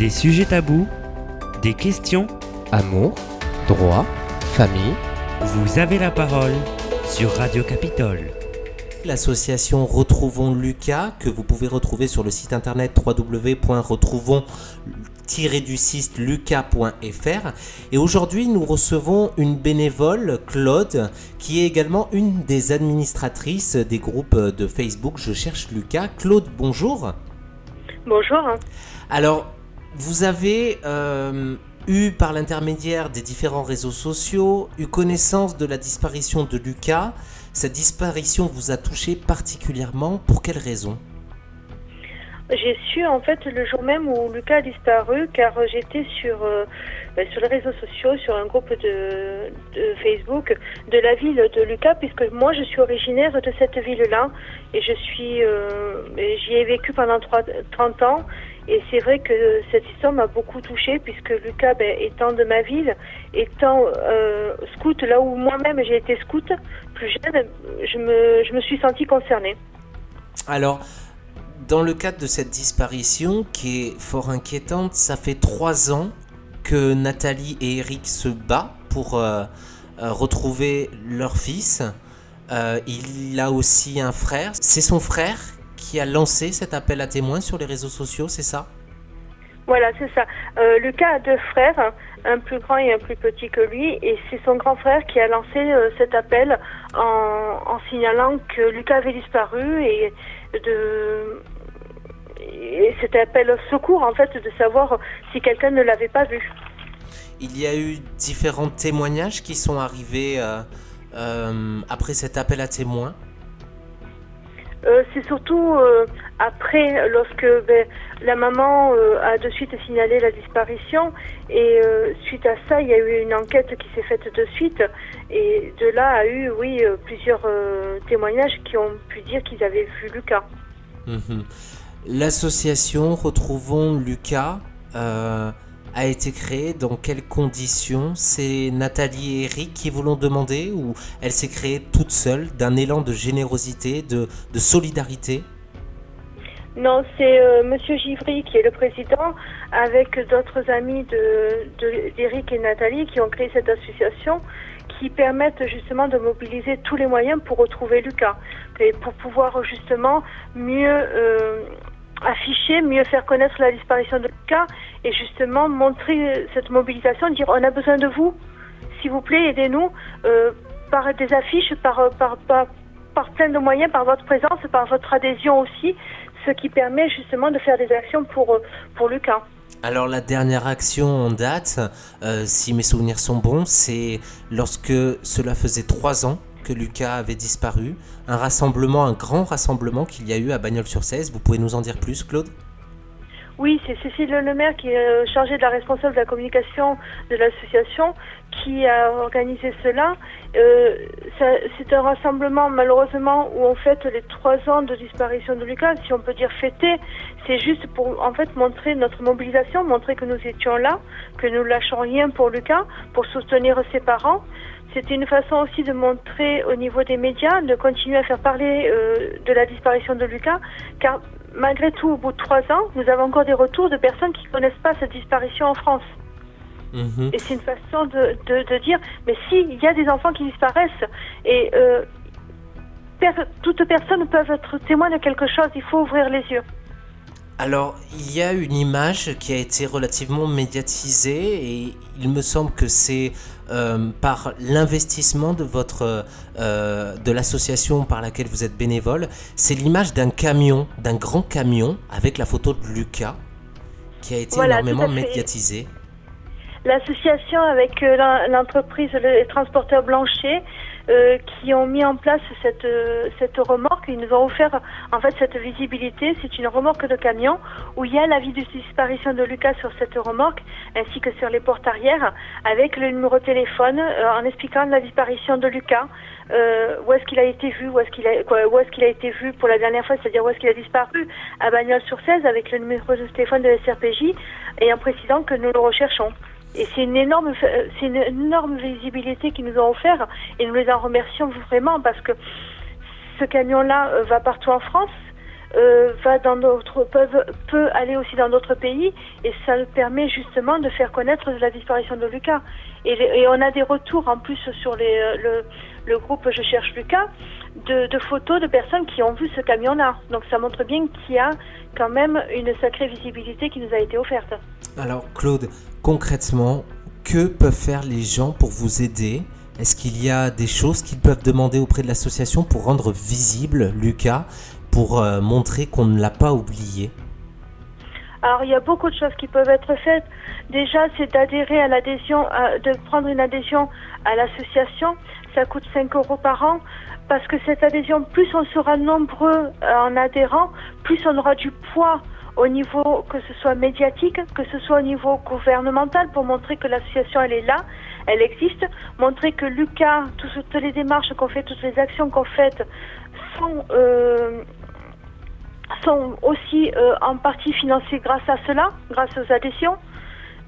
Des sujets tabous, des questions, Amour, droit, famille. vous avez la parole sur Radio Capitole. L'association Retrouvons Lucas, que vous pouvez retrouver sur le site internet www.retrouvons-lucas.fr. Et aujourd'hui, nous recevons une bénévole, Claude, qui est également une des administratrices des groupes de Facebook Je cherche Lucas. Claude, bonjour. Bonjour. Alors, vous avez euh, eu, par l'intermédiaire des différents réseaux sociaux, eu connaissance de la disparition de Lucas. Cette disparition vous a touché particulièrement. Pour quelle raison? J'ai su en fait le jour même où Lucas a disparu car j'étais sur, euh, ben, sur les réseaux sociaux, sur un groupe de, Facebook de la ville de Lucas puisque moi je suis originaire de cette ville-là et je suis euh, j'y ai vécu pendant trois- 30 ans et c'est vrai que cette histoire m'a beaucoup touchée puisque Lucas ben, étant de ma ville, étant euh, scout là où moi-même j'ai été scout plus jeune, je me, je me suis sentie concernée. Alors, dans le cadre de cette disparition qui est fort inquiétante, ça fait trois ans que Nathalie et Eric se battent pour euh, euh, retrouver leur fils. Il a aussi un frère. C'est son frère qui a lancé cet appel à témoins sur les réseaux sociaux, c'est ça? Voilà, c'est ça. Euh, Lucas a deux frères, un plus grand et un plus petit que lui, et c'est son grand frère qui a lancé euh, cet appel en, en signalant que Lucas avait disparu et de et cet appel au secours en fait de savoir si quelqu'un ne l'avait pas vu. Il y a eu différents témoignages qui sont arrivés euh, euh, après cet appel à témoins. Euh, c'est surtout euh, après, lorsque ben, la maman euh, a de suite signalé la disparition, et suite à ça, il y a eu une enquête qui s'est faite de suite, et de là a eu, oui, plusieurs témoignages qui ont pu dire qu'ils avaient vu Lucas. Mhm. L'association Retrouvons Lucas a été créée dans quelles conditions? C'est Nathalie et Eric qui vous l'ont demandé ou elle s'est créée toute seule d'un élan de générosité, de, solidarité? Non, c'est euh, Monsieur Givry qui est le président, avec d'autres amis d'Éric et Nathalie qui ont créé cette association qui permettent justement de mobiliser tous les moyens pour retrouver Lucas et pour pouvoir justement mieux euh, afficher, mieux faire connaître la disparition de Lucas et justement montrer cette mobilisation, dire on a besoin de vous, s'il vous plaît, aidez-nous euh, par des affiches, par, plein de moyens, par votre présence, par votre adhésion aussi, ce qui permet justement de faire des actions pour, euh, Lucas. Alors la dernière action en date, euh, si mes souvenirs sont bons, c'est lorsque cela faisait trois ans que Lucas avait disparu, un rassemblement, un grand rassemblement qu'il y a eu à Bagnols-sur-Cèze. Vous pouvez nous en dire plus, Claude? Oui, c'est Cécile Lemaire qui est euh, chargée de la responsable de la communication de l'association qui a organisé cela. Euh, c'est un rassemblement malheureusement où on fête les trois ans de disparition de Lucas, si on peut dire fêter. C'est juste pour en fait montrer notre mobilisation, montrer que nous étions là, que nous lâchons rien pour Lucas, pour soutenir ses parents. C'était une façon aussi de montrer au niveau des médias, de continuer à faire parler euh, de la disparition de Lucas, car malgré tout, au bout de trois ans, nous avons encore des retours de personnes qui ne connaissent pas cette disparition en France. Mhm. Et c'est une façon de, de, de dire, mais si, il y a des enfants qui disparaissent, et euh, per- toute personne peut être témoin de quelque chose, il faut ouvrir les yeux. Alors, il y a une image qui a été relativement médiatisée et il me semble que c'est euh, par l'investissement de votre euh, de l'association par laquelle vous êtes bénévole, c'est l'image d'un camion, d'un grand camion avec la photo de Lucas qui a été Voilà, énormément médiatisée. L'association avec euh, l'en- l'entreprise Les Transporteurs Blanchet euh, qui ont mis en place cette, euh, cette remorque, ils nous ont offert en fait cette visibilité. C'est une remorque de camion où il y a l'avis de disparition de Lucas sur cette remorque ainsi que sur les portes arrière avec le numéro de téléphone euh, en expliquant la disparition de Lucas. Euh, où est-ce qu'il a été vu, où est-ce qu'il a, quoi, où est-ce qu'il a été vu pour la dernière fois, c'est-à-dire où est-ce qu'il a disparu à Bagnols-sur-Cèze avec le numéro de téléphone de la SRPJ et en précisant que nous le recherchons. Et c'est une énorme, c'est une énorme visibilité qu'ils nous ont offert et nous les en remercions vraiment parce que ce camion-là euh, va partout en France. Euh, va dans peut aller aussi dans d'autres pays et ça permet justement de faire connaître la disparition de Lucas. Et, on a des retours en plus sur euh, le, le groupe Je cherche Lucas de, de photos de personnes qui ont vu ce camion-là. Donc ça montre bien qu'il y a quand même une sacrée visibilité qui nous a été offerte. Alors Claude, concrètement, que peuvent faire les gens pour vous aider? Est-ce qu'il y a des choses qu'ils peuvent demander auprès de l'association pour rendre visible Lucas, pour euh, montrer qu'on ne l'a pas oublié Alors il y a beaucoup de choses qui peuvent être faites. Déjà, c'est d'adhérer à l'adhésion, de prendre une adhésion à l'association. Ça coûte 5 euros par an parce que cette adhésion, plus on sera nombreux euh, en adhérant, plus on aura du poids au niveau que ce soit médiatique, que ce soit au niveau gouvernemental pour montrer que l'association elle est là, elle existe, montrer que Lucas, tout- toutes les démarches qu'on fait, toutes les actions qu'on fait sont euh, sont aussi euh, en partie financées grâce à cela, grâce aux adhésions.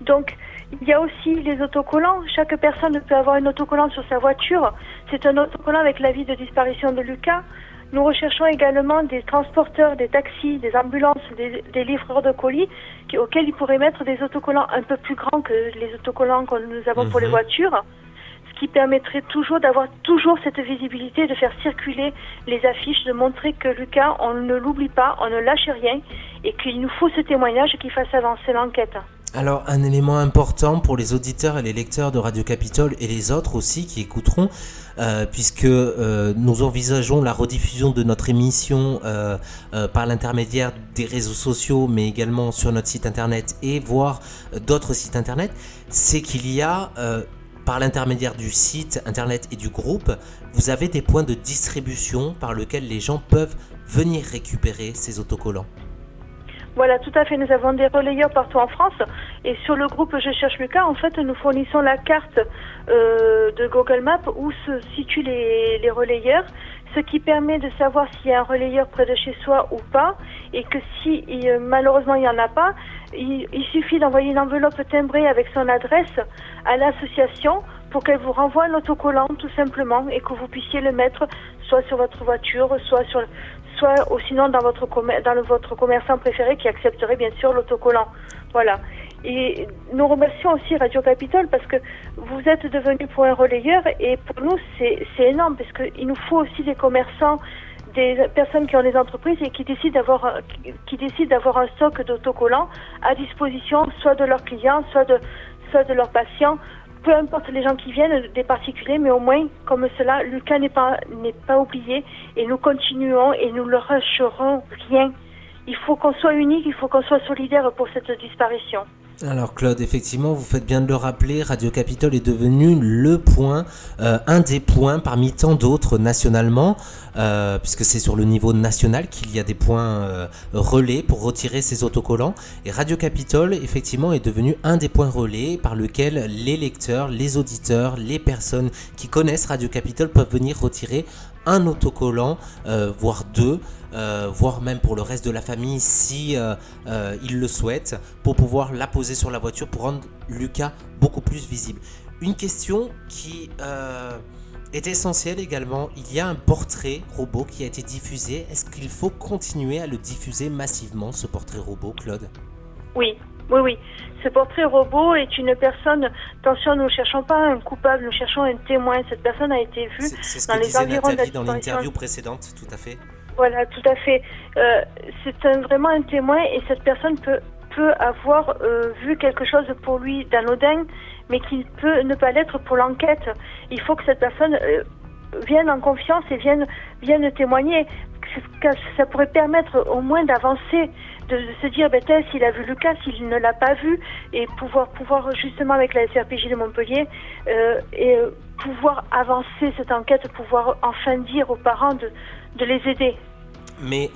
Donc, il y a aussi les autocollants. Chaque personne peut avoir un autocollant sur sa voiture. C'est un autocollant avec l'avis de disparition de Lucas. Nous recherchons également des transporteurs, des taxis, des ambulances, des, des livreurs de colis qui- auxquels ils pourraient mettre des autocollants un peu plus grands que les autocollants que nous avons pour les Mhm. voitures. Qui permettrait toujours d'avoir toujours cette visibilité, de faire circuler les affiches, de montrer que Lucas, on ne l'oublie pas, on ne lâche rien et qu'il nous faut ce témoignage qui fasse avancer l'enquête. Alors, un élément important pour les auditeurs et les lecteurs de Radio Capitole et les autres aussi qui écouteront, euh, puisque euh, nous envisageons la rediffusion de notre émission euh, par l'intermédiaire des réseaux sociaux, mais également sur notre site internet et voire euh, d'autres sites internet, c'est qu'il y a, par l'intermédiaire du site internet et du groupe, vous avez des points de distribution par lesquels les gens peuvent venir récupérer ces autocollants. Voilà, tout à fait. Nous avons des relayeurs partout en France. Et sur le groupe Je cherche Lucas, en fait, nous fournissons la carte euh, de Google Maps où se situent les, les relayeurs, ce qui permet de savoir s'il y a un relayeur près de chez soi ou pas. Et que si euh, malheureusement il n'y en a pas, il, suffit d'envoyer une enveloppe timbrée avec son adresse à l'association pour qu'elle vous renvoie un autocollant tout simplement et que vous puissiez le mettre soit sur votre voiture, soit sur soit ou sinon dans votre dans votre commerçant préféré qui accepterait bien sûr l'autocollant. Voilà. Et nous remercions aussi Radio Capitole parce que vous êtes devenu pour un relayeur et pour nous c'est énorme parce qu'il nous faut aussi des commerçants, des personnes qui ont des entreprises et qui décident d'avoir un- qui- d'avoir un stock d'autocollants à disposition soit de leurs clients, soit de soit de leurs patients peu importe les gens qui viennent, des particuliers, mais au moins, comme cela, Lucas n'est pas, n'est pas oublié et nous continuons et nous ne lâcherons rien. Il faut qu'on soit unique, il faut qu'on soit solidaire pour cette disparition. Alors Claude, effectivement, vous faites bien de le rappeler, Radio Capitole est devenu le point, euh, un des points parmi tant d'autres nationalement, euh, puisque c'est sur le niveau national qu'il y a des points euh, relais pour retirer ces autocollants. Et Radio Capitole, effectivement, est devenu un des points relais par lequel les lecteurs, les auditeurs, les personnes qui connaissent Radio Capitole peuvent venir retirer un autocollant, euh, voire deux, voire même pour le reste de la famille si ils le souhaitent, pour pouvoir la poser sur la voiture pour rendre Lucas beaucoup plus visible. Une question qui est essentielle également, il y a un portrait robot qui a été diffusé. Est-ce qu'il faut continuer à le diffuser massivement, ce portrait robot, Claude? Oui, oui, oui. Ce portrait robot est une personne. Attention, nous ne cherchons pas un coupable, nous cherchons un témoin. Cette personne a été vue. C'est ce dans que les environs de la dans l'interview précédente, tout à fait. Voilà, tout à fait. Euh, c'est un- vraiment un témoin et cette personne peut, peut avoir euh, vu quelque chose pour lui d'anodin, mais qui peut ne pas l'être pour l'enquête. Il faut que cette personne euh, vienne en confiance et vienne, vienne témoigner. Ça pourrait permettre au moins d'avancer, de, se dire, ben, s'il a vu Lucas, s'il ne l'a pas vu, et pouvoir, pouvoir justement avec la SRPJ de Montpellier, euh, et euh, pouvoir avancer cette enquête, pouvoir enfin dire aux parents de, de les aider. Mais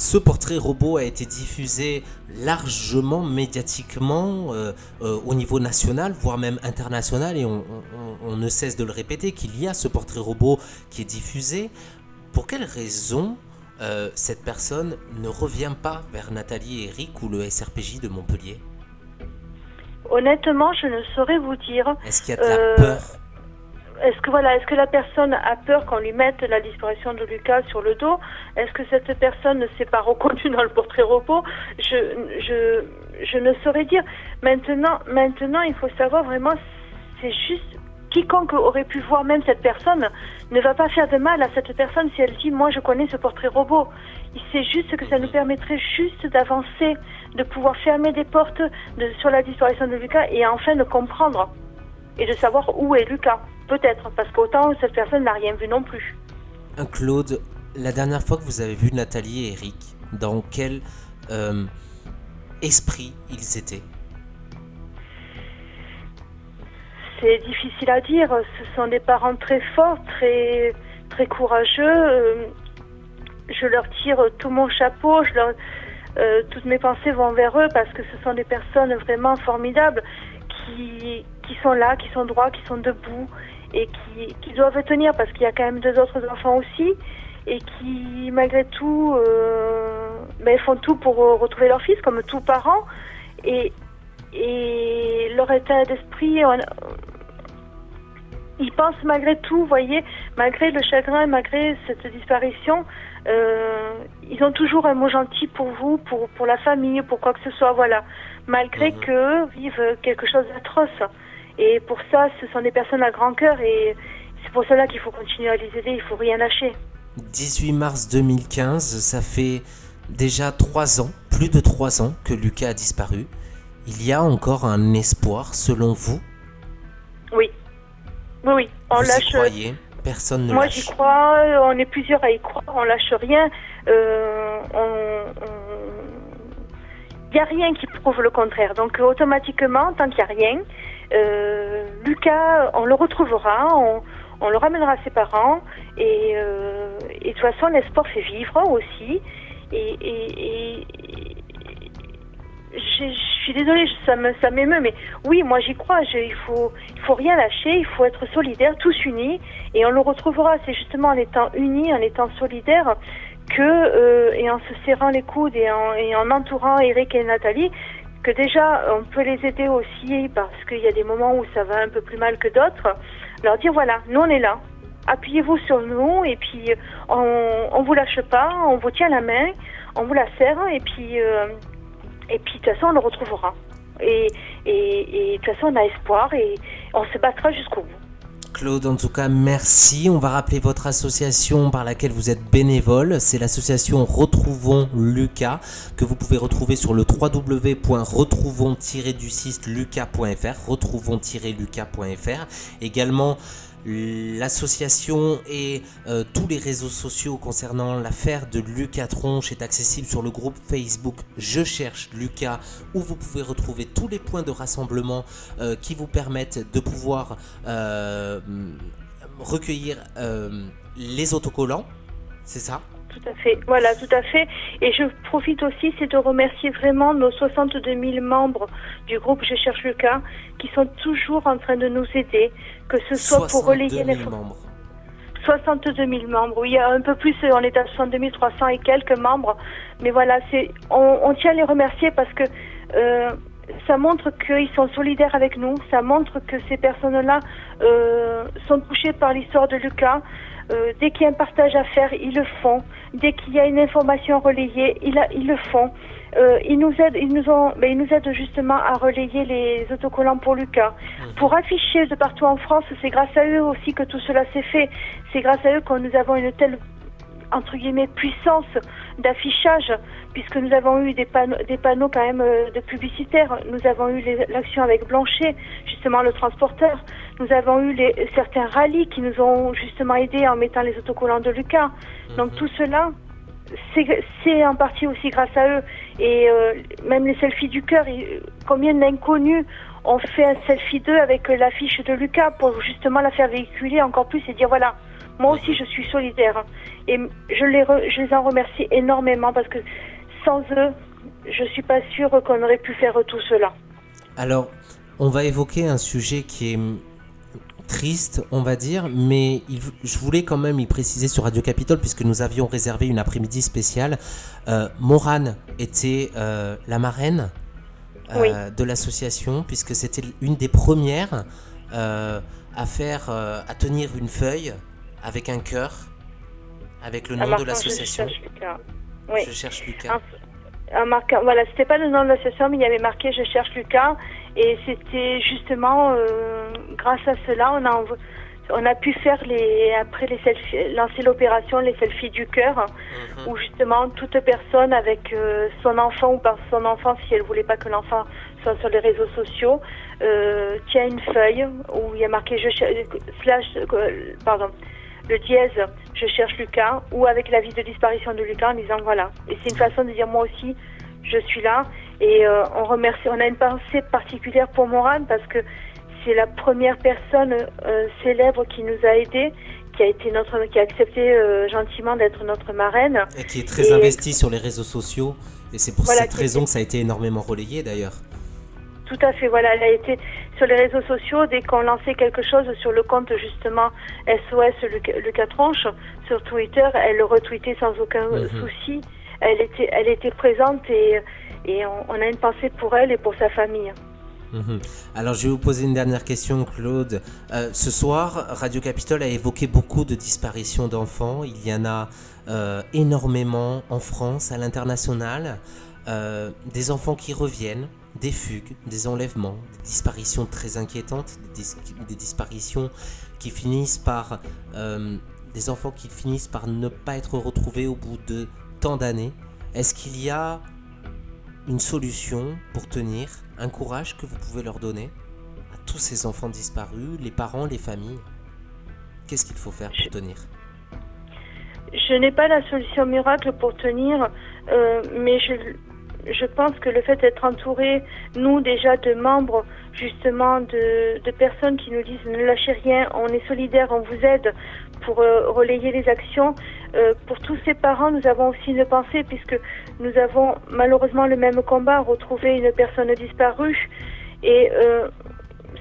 ce portrait robot a été diffusé largement médiatiquement euh, euh, au niveau national, voire même international, et on, on- on ne cesse de le répéter qu'il y a ce portrait robot qui est diffusé. Pour quelle raison euh, cette personne ne revient pas vers Nathalie et Eric ou le SRPJ de Montpellier? Honnêtement, je ne saurais vous dire. Est-ce qu'il y a de la peur? Est-ce que voilà, est-ce que la personne a peur qu'on lui mette la disparition de Lucas sur le dos? Est-ce que cette personne ne s'est pas reconnue dans le portrait robot? Je, je, je ne saurais dire. Maintenant, maintenant, il faut savoir vraiment, c'est juste quiconque aurait pu voir même cette personne ne va pas faire de mal à cette personne si elle dit moi je connais ce portrait robot. C'est juste que ça nous permettrait juste d'avancer, de pouvoir fermer des portes sur la disparition de Lucas et enfin de comprendre et de savoir où est Lucas. Peut-être, parce qu'autant cette personne n'a rien vu non plus. Un Claude, la dernière fois que vous avez vu Nathalie et Eric, dans quel euh, esprit ils étaient? C'est difficile à dire. Ce sont des parents très forts, très, très courageux. Euh, je leur tire tout mon chapeau. Je leur, euh, toutes mes pensées vont vers eux parce que ce sont des personnes vraiment formidables qui, qui sont là, qui sont droits, qui sont debout et qui, qui doivent tenir parce qu'il y a quand même deux autres enfants aussi et qui malgré tout euh, ben, font tout pour retrouver leur fils comme tous parents et, et leur état d'esprit ils pensent malgré tout, vous voyez, malgré le chagrin, malgré cette disparition, euh, ils ont toujours un mot gentil pour vous, pour, pour la famille, pour quoi que ce soit, voilà. Malgré mhm. qu'eux vivent quelque chose d'atroce. Et pour ça, ce sont des personnes à grand cœur et c'est pour cela qu'il faut continuer à les aider, il faut rien lâcher. 18 mars 2015, ça fait déjà trois ans, plus de trois ans que Lucas a disparu. Il y a encore un espoir, selon vous? Oui. Oui, oui. On vous lâche. Y croyez? Personne ne Moi, j'y crois. On est plusieurs à y croire. On lâche rien. Euh, il n'y a rien qui prouve le contraire. Donc, automatiquement, tant qu'il n'y a rien, euh, Lucas, on le retrouvera. On, le ramènera à ses parents et, euh, et de toute façon l'espoir fait vivre aussi et, je, suis désolée, ça me m'émeut, mais oui, moi j'y crois. il faut faut rien lâcher, il faut être solidaire, tous unis, et on le retrouvera. C'est justement en étant unis, en étant solidaires, que euh, et en se serrant les coudes et et en entourant Eric et Nathalie, que déjà on peut les aider aussi parce qu'il y a des moments où ça va un peu plus mal que d'autres. Leur dire voilà, nous on est là, appuyez-vous sur nous et puis on, on vous lâche pas, on vous tient la main, on vous la serre et puis euh, et puis, de toute façon, on le retrouvera. Et, et, de toute façon, on a espoir et on se battra jusqu'au bout. Claude, en tout cas, merci. On va rappeler votre association par laquelle vous êtes bénévole. C'est l'association Retrouvons Lucas, que vous pouvez retrouver sur le www.retrouvons-du6lucas.fr. Retrouvons-lucas.fr. Également, L'association et euh, tous les réseaux sociaux concernant l'affaire de Lucas Tronche est accessible sur le groupe Facebook Je cherche Lucas où vous pouvez retrouver tous les points de rassemblement euh, qui vous permettent de pouvoir euh, recueillir les autocollants. C'est ça? Tout à fait, voilà, tout à fait. Et je profite aussi, c'est de remercier vraiment nos 62 000 membres du groupe Je cherche Lucas, qui sont toujours en train de nous aider, que ce soit pour relayer les membres. 62 000 membres, oui, un peu plus, on est à 62 300 et quelques membres, mais voilà, c'est, on, tient à les remercier parce que euh, ça montre qu'ils sont solidaires avec nous, ça montre que ces personnes-là euh, sont touchées par l'histoire de Lucas. Euh, dès qu'il y a un partage à faire, ils le font. Dès qu'il y a une information relayée, ils, ils le font. Euh, ils nous aident, ils nous ont, ben, ils nous aident justement à relayer les autocollants pour Lucas, mhm. pour afficher de partout en France. C'est grâce à eux aussi que tout cela s'est fait. C'est grâce à eux que nous avons une telle entre guillemets puissance d'affichage puisque nous avons eu des panneaux, des panneaux quand même euh, de publicitaires. Nous avons eu l'action avec Blanchet, justement le transporteur. Nous avons eu les, certains rallyes qui nous ont justement aidés en mettant les autocollants de Lucas. Donc mhm. tout cela, c'est en partie aussi grâce à eux. Et euh, même les selfies du cœur, combien d'inconnus ont fait un selfie d'eux avec l'affiche de Lucas pour justement la faire véhiculer encore plus et dire voilà, moi aussi je suis solidaire. Et je les, je les en remercie énormément parce que sans eux, je suis pas sûre qu'on aurait pu faire tout cela. Alors, on va évoquer un sujet qui est triste, on va dire, mais je voulais quand même y préciser sur Radio Capitole, puisque nous avions réservé une après-midi spéciale. Euh, Morane était euh, la marraine euh, de l'association, puisque c'était une des premières euh, à faire, euh, à tenir une feuille avec un cœur, avec le nom de l'association. Je cherche Lucas. Oui. Je cherche Lucas. En marquant, voilà, c'était pas le nom de l'association, mais il y avait marqué Je cherche Lucas. Et c'était justement euh, grâce à cela, on a, on a pu faire les, après les selfies, lancer l'opération Les selfies du cœur, Mhm. où justement toute personne avec euh, son enfant ou par son enfant, si elle voulait pas que l'enfant soit sur les réseaux sociaux, euh, tient une feuille où il y a marqué Je slash, euh, pardon, le dièse Je cherche Lucas, ou avec l'avis de disparition de Lucas en disant voilà. Et c'est une façon de dire moi aussi, je suis là. Et euh, on remercie, on a une pensée particulière pour Morane parce que c'est la première personne euh, célèbre qui nous a aidés, qui a été notre, qui a accepté euh, gentiment d'être notre marraine. Et qui est très Et- investi sur les réseaux sociaux. Et c'est pour Voilà, cette raison que ça a été énormément relayé d'ailleurs. Tout à fait, voilà, elle a été sur les réseaux sociaux dès qu'on lançait quelque chose sur le compte justement SOS Lucas, Lucas Tronche sur Twitter, elle le retweetait sans aucun Mhm. souci. Elle était, elle était présente et, et on, on a une pensée pour elle et pour sa famille. Mhm. Alors je vais vous poser une dernière question, Claude. Euh, ce soir, Radio Capitole a évoqué beaucoup de disparitions d'enfants. Il y en a euh, énormément en France, à l'international. Euh, des enfants qui reviennent, des fugues, des enlèvements, des disparitions très inquiétantes, des, des disparitions qui finissent par... des enfants qui finissent par ne pas être retrouvés au bout de tant d'années. Est-ce qu'il y a une solution pour tenir, un courage que vous pouvez leur donner à tous ces enfants disparus, les parents, les familles. Qu'est-ce qu'il faut faire pour tenir? Je n'ai pas la solution miracle pour tenir, euh, mais je, je pense que le fait d'être entouré, nous déjà de membres justement de, personnes qui nous disent ne lâchez rien, on est solidaires, on vous aide pour euh, relayer les actions. Euh, pour tous ces parents, nous avons aussi une pensée puisque nous avons malheureusement le même combat, retrouver une personne disparue. Et euh,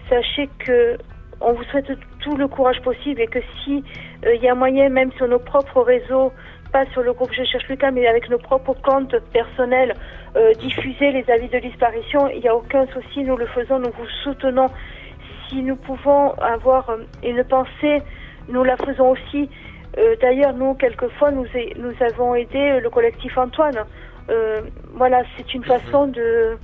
sachez que on vous souhaite tout le courage possible et que si il y a moyen, même sur nos propres réseaux, pas sur le groupe Je cherche Lucas, mais avec nos propres comptes personnels, euh, diffuser les avis de disparition, il n'y a aucun souci, nous le faisons, nous vous soutenons. Si nous pouvons avoir euh, une pensée, nous la faisons aussi. Euh, D'ailleurs, nous, quelquefois, nous, nous avons aidé le collectif Antoine. Euh, voilà, c'est une façon de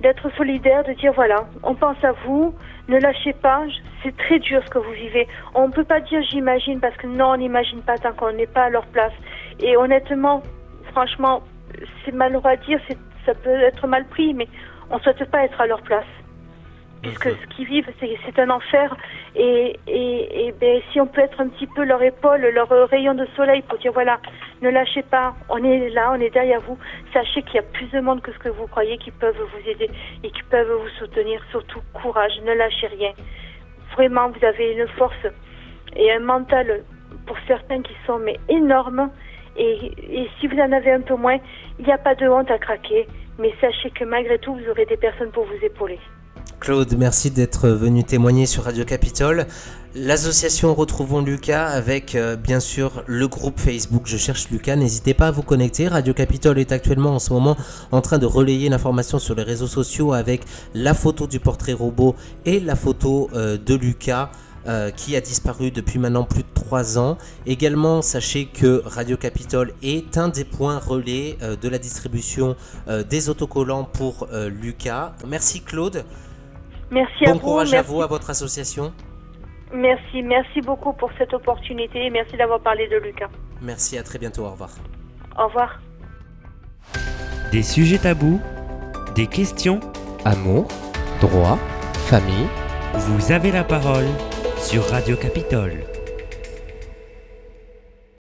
d'être solidaire, de dire voilà, on pense à vous, ne lâchez pas, c'est très dur ce que vous vivez. On ne peut pas dire j'imagine parce que non, on n'imagine pas tant qu'on n'est pas à leur place. Et honnêtement, franchement, c'est malheureux à dire, ça peut être mal pris, mais on ne souhaite pas être à leur place. Puisque ce qu'ils vivent, c'est un enfer. Et, et, et ben, si on peut être un petit peu leur épaule, leur rayon de soleil pour dire voilà, ne lâchez pas, on est là, on est derrière vous. Sachez qu'il y a plus de monde que ce que vous croyez qui peuvent vous aider et qui peuvent vous soutenir. Surtout, courage, ne lâchez rien. Vraiment, vous avez une force et un mental pour certains qui sont mais énormes. Et, et si vous en avez un peu moins, il n'y a pas de honte à craquer. Mais sachez que malgré tout, vous aurez des personnes pour vous épauler. Claude, merci d'être venu témoigner sur Radio Capitole. L'association Retrouvons Lucas avec euh, bien sûr le groupe Facebook Je cherche Lucas. N'hésitez pas à vous connecter. Radio Capitole est actuellement en ce moment en train de relayer l'information sur les réseaux sociaux avec la photo du portrait robot et la photo euh, de Lucas. euh, qui a disparu depuis maintenant plus de 3 ans. Également, sachez que Radio Capitole est un des points relais de la distribution des autocollants pour Lucas. Merci Claude. Merci à Bon vous. courage à vous, à votre association. merci, merci beaucoup pour cette opportunité et merci d'avoir parlé de Lucas. Merci, à très bientôt, au revoir. Au revoir. Des sujets tabous, des questions, Amour, droit, famille, vous avez la parole sur Radio Capitole.